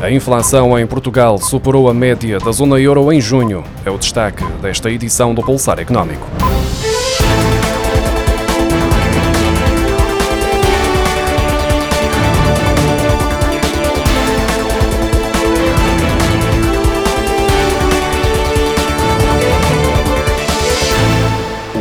A inflação em Portugal superou a média da zona euro em junho. É o destaque desta edição do Pulsar Económico.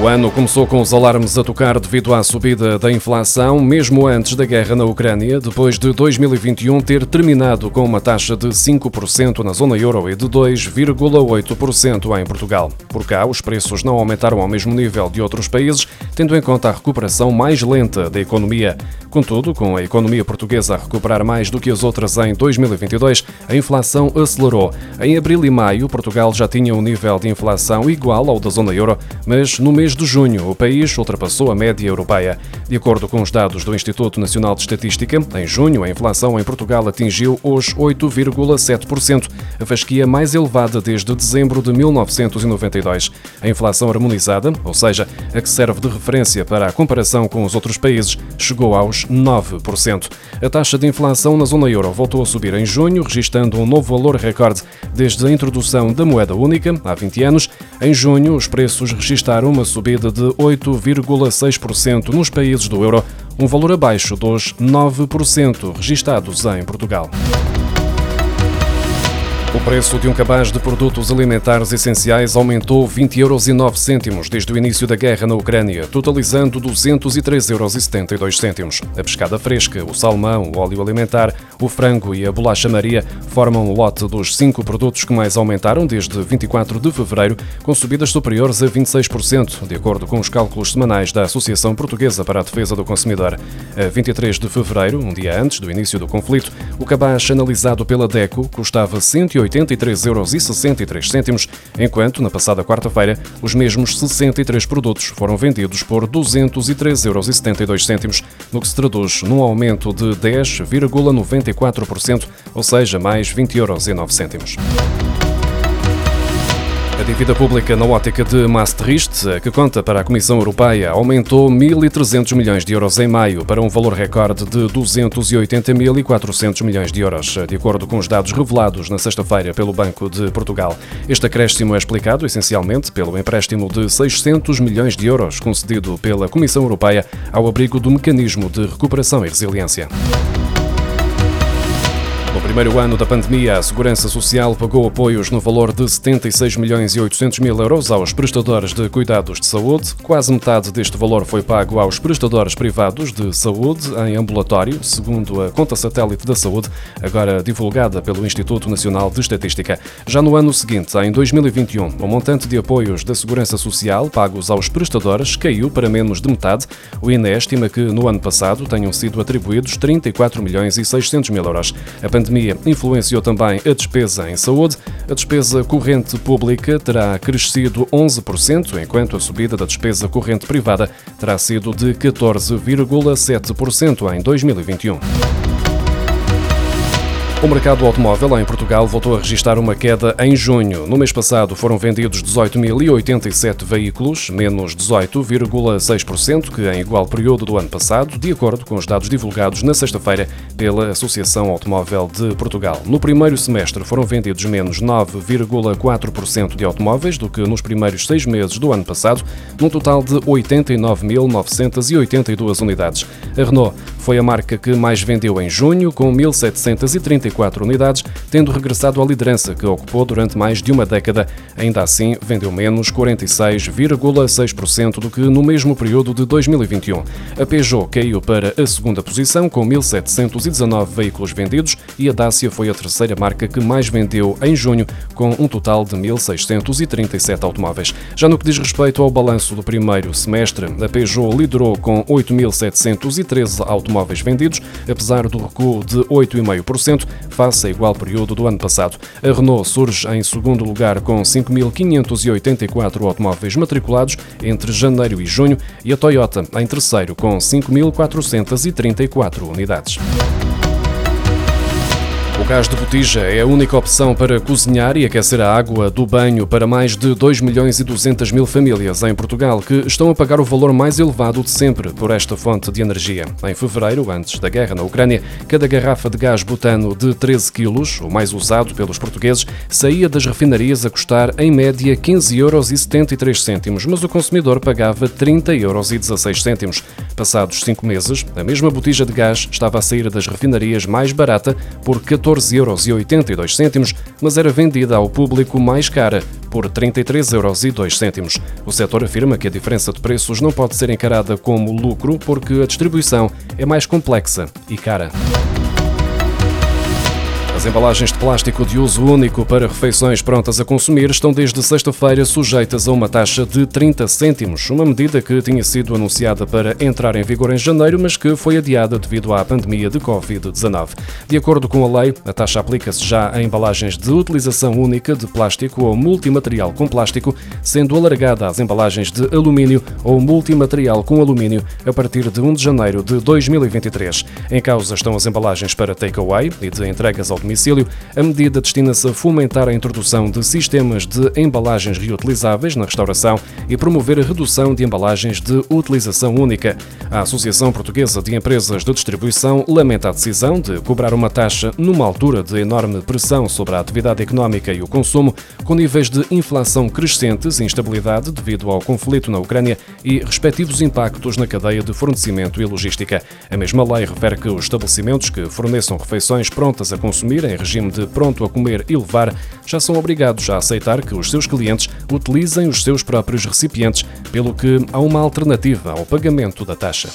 O ano começou com os alarmes a tocar devido à subida da inflação, mesmo antes da guerra na Ucrânia, depois de 2021 ter terminado com uma taxa de 5% na zona euro e de 2,8% em Portugal. Por cá, os preços não aumentaram ao mesmo nível de outros países, tendo em conta a recuperação mais lenta da economia. Contudo, com a economia portuguesa a recuperar mais do que as outras em 2022, a inflação acelerou. Em abril e maio, Portugal já tinha um nível de inflação igual ao da zona euro, mas no mês de junho, o país ultrapassou a média europeia. De acordo com os dados do Instituto Nacional de Estatística, em junho a inflação em Portugal atingiu os 8,7%, a fasquia mais elevada desde dezembro de 1992. A inflação harmonizada, ou seja, a que serve de referência para a comparação com os outros países, chegou aos 9%. A taxa de inflação na zona euro voltou a subir em junho, registrando um novo valor recorde desde a introdução da moeda única, há 20 anos. Em junho, os preços registraram uma subida de 8,6% nos países do euro, um valor abaixo dos 9% registados em Portugal. O preço de um cabaz de produtos alimentares essenciais aumentou 20,09 euros desde o início da guerra na Ucrânia, totalizando 203,72 euros. A pescada fresca, o salmão, o óleo alimentar, o frango e a bolacha Maria formam o lote dos cinco produtos que mais aumentaram desde 24 de fevereiro, com subidas superiores a 26%, de acordo com os cálculos semanais da Associação Portuguesa para a Defesa do Consumidor. A 23 de fevereiro, um dia antes do início do conflito, o cabaz analisado pela DECO custava 180 83,63 euros, enquanto, na passada quarta-feira, os mesmos 63 produtos foram vendidos por 203,72 euros, no que se traduz num aumento de 10,94%, ou seja, mais 20,09 euros. A dívida pública na ótica de Maastricht, que conta para a Comissão Europeia, aumentou 1.300 milhões de euros em maio para um valor recorde de 280.400 milhões de euros, de acordo com os dados revelados na sexta-feira pelo Banco de Portugal. Este acréscimo é explicado essencialmente pelo empréstimo de 600 milhões de euros concedido pela Comissão Europeia ao abrigo do Mecanismo de Recuperação e Resiliência. No primeiro ano da pandemia, a Segurança Social pagou apoios no valor de 76 milhões e 800 mil euros aos prestadores de cuidados de saúde. Quase metade deste valor foi pago aos prestadores privados de saúde em ambulatório, segundo a conta satélite da saúde, agora divulgada pelo Instituto Nacional de Estatística. Já no ano seguinte, em 2021, o montante de apoios da Segurança Social pagos aos prestadores caiu para menos de metade. O INE estima que no ano passado tenham sido atribuídos 34 milhões e 600 mil euros. A pandemia influenciou também a despesa em saúde. A despesa corrente pública terá crescido 11%, enquanto a subida da despesa corrente privada terá sido de 14,7% em 2021. O mercado automóvel em Portugal voltou a registrar uma queda em junho. No mês passado foram vendidos 18.087 veículos, menos 18,6% que em igual período do ano passado, de acordo com os dados divulgados na sexta-feira pela Associação Automóvel de Portugal. No primeiro semestre foram vendidos menos 9,4% de automóveis do que nos primeiros seis meses do ano passado, num total de 89.982 unidades. A Renault foi a marca que mais vendeu em junho, com 1.730 44 unidades, tendo regressado à liderança que ocupou durante mais de uma década. Ainda assim, vendeu menos 46,6% do que no mesmo período de 2021. A Peugeot caiu para a segunda posição com 1.719 veículos vendidos e a Dacia foi a terceira marca que mais vendeu em junho, com um total de 1.637 automóveis. Já no que diz respeito ao balanço do primeiro semestre, a Peugeot liderou com 8.713 automóveis vendidos, apesar do recuo de 8,5%, face a igual período do ano passado. A Renault surge em segundo lugar com 5.584 automóveis matriculados entre janeiro e junho e a Toyota em terceiro com 5.434 unidades. Gás de botija é a única opção para cozinhar e aquecer a água do banho para mais de 2 milhões e 200 mil famílias em Portugal, que estão a pagar o valor mais elevado de sempre por esta fonte de energia. Em fevereiro, antes da guerra na Ucrânia, cada garrafa de gás butano de 13 quilos, o mais usado pelos portugueses, saía das refinarias a custar, em média, 15 euros 73 cêntimos, mas o consumidor pagava 30 euros 16 cêntimos. Passados cinco meses, a mesma botija de gás estava a sair das refinarias mais barata por 14,82 euros, mas era vendida ao público mais cara, por 33,02 euros. O setor afirma que a diferença de preços não pode ser encarada como lucro porque a distribuição é mais complexa e cara. As embalagens de plástico de uso único para refeições prontas a consumir estão desde sexta-feira sujeitas a uma taxa de 30 cêntimos, uma medida que tinha sido anunciada para entrar em vigor em janeiro, mas que foi adiada devido à pandemia de Covid-19. De acordo com a lei, a taxa aplica-se já a embalagens de utilização única de plástico ou multimaterial com plástico, sendo alargada às embalagens de alumínio ou multimaterial com alumínio a partir de 1 de janeiro de 2023. Em causa estão as embalagens para takeaway e de entregas ao domicílio, a medida destina-se a fomentar a introdução de sistemas de embalagens reutilizáveis na restauração e promover a redução de embalagens de utilização única. A Associação Portuguesa de Empresas de Distribuição lamenta a decisão de cobrar uma taxa numa altura de enorme pressão sobre a atividade económica e o consumo, com níveis de inflação crescentes e instabilidade devido ao conflito na Ucrânia e respectivos impactos na cadeia de fornecimento e logística. A mesma lei refere que os estabelecimentos que forneçam refeições prontas a consumir em regime de pronto a comer e levar, já são obrigados a aceitar que os seus clientes utilizem os seus próprios recipientes, pelo que há uma alternativa ao pagamento da taxa.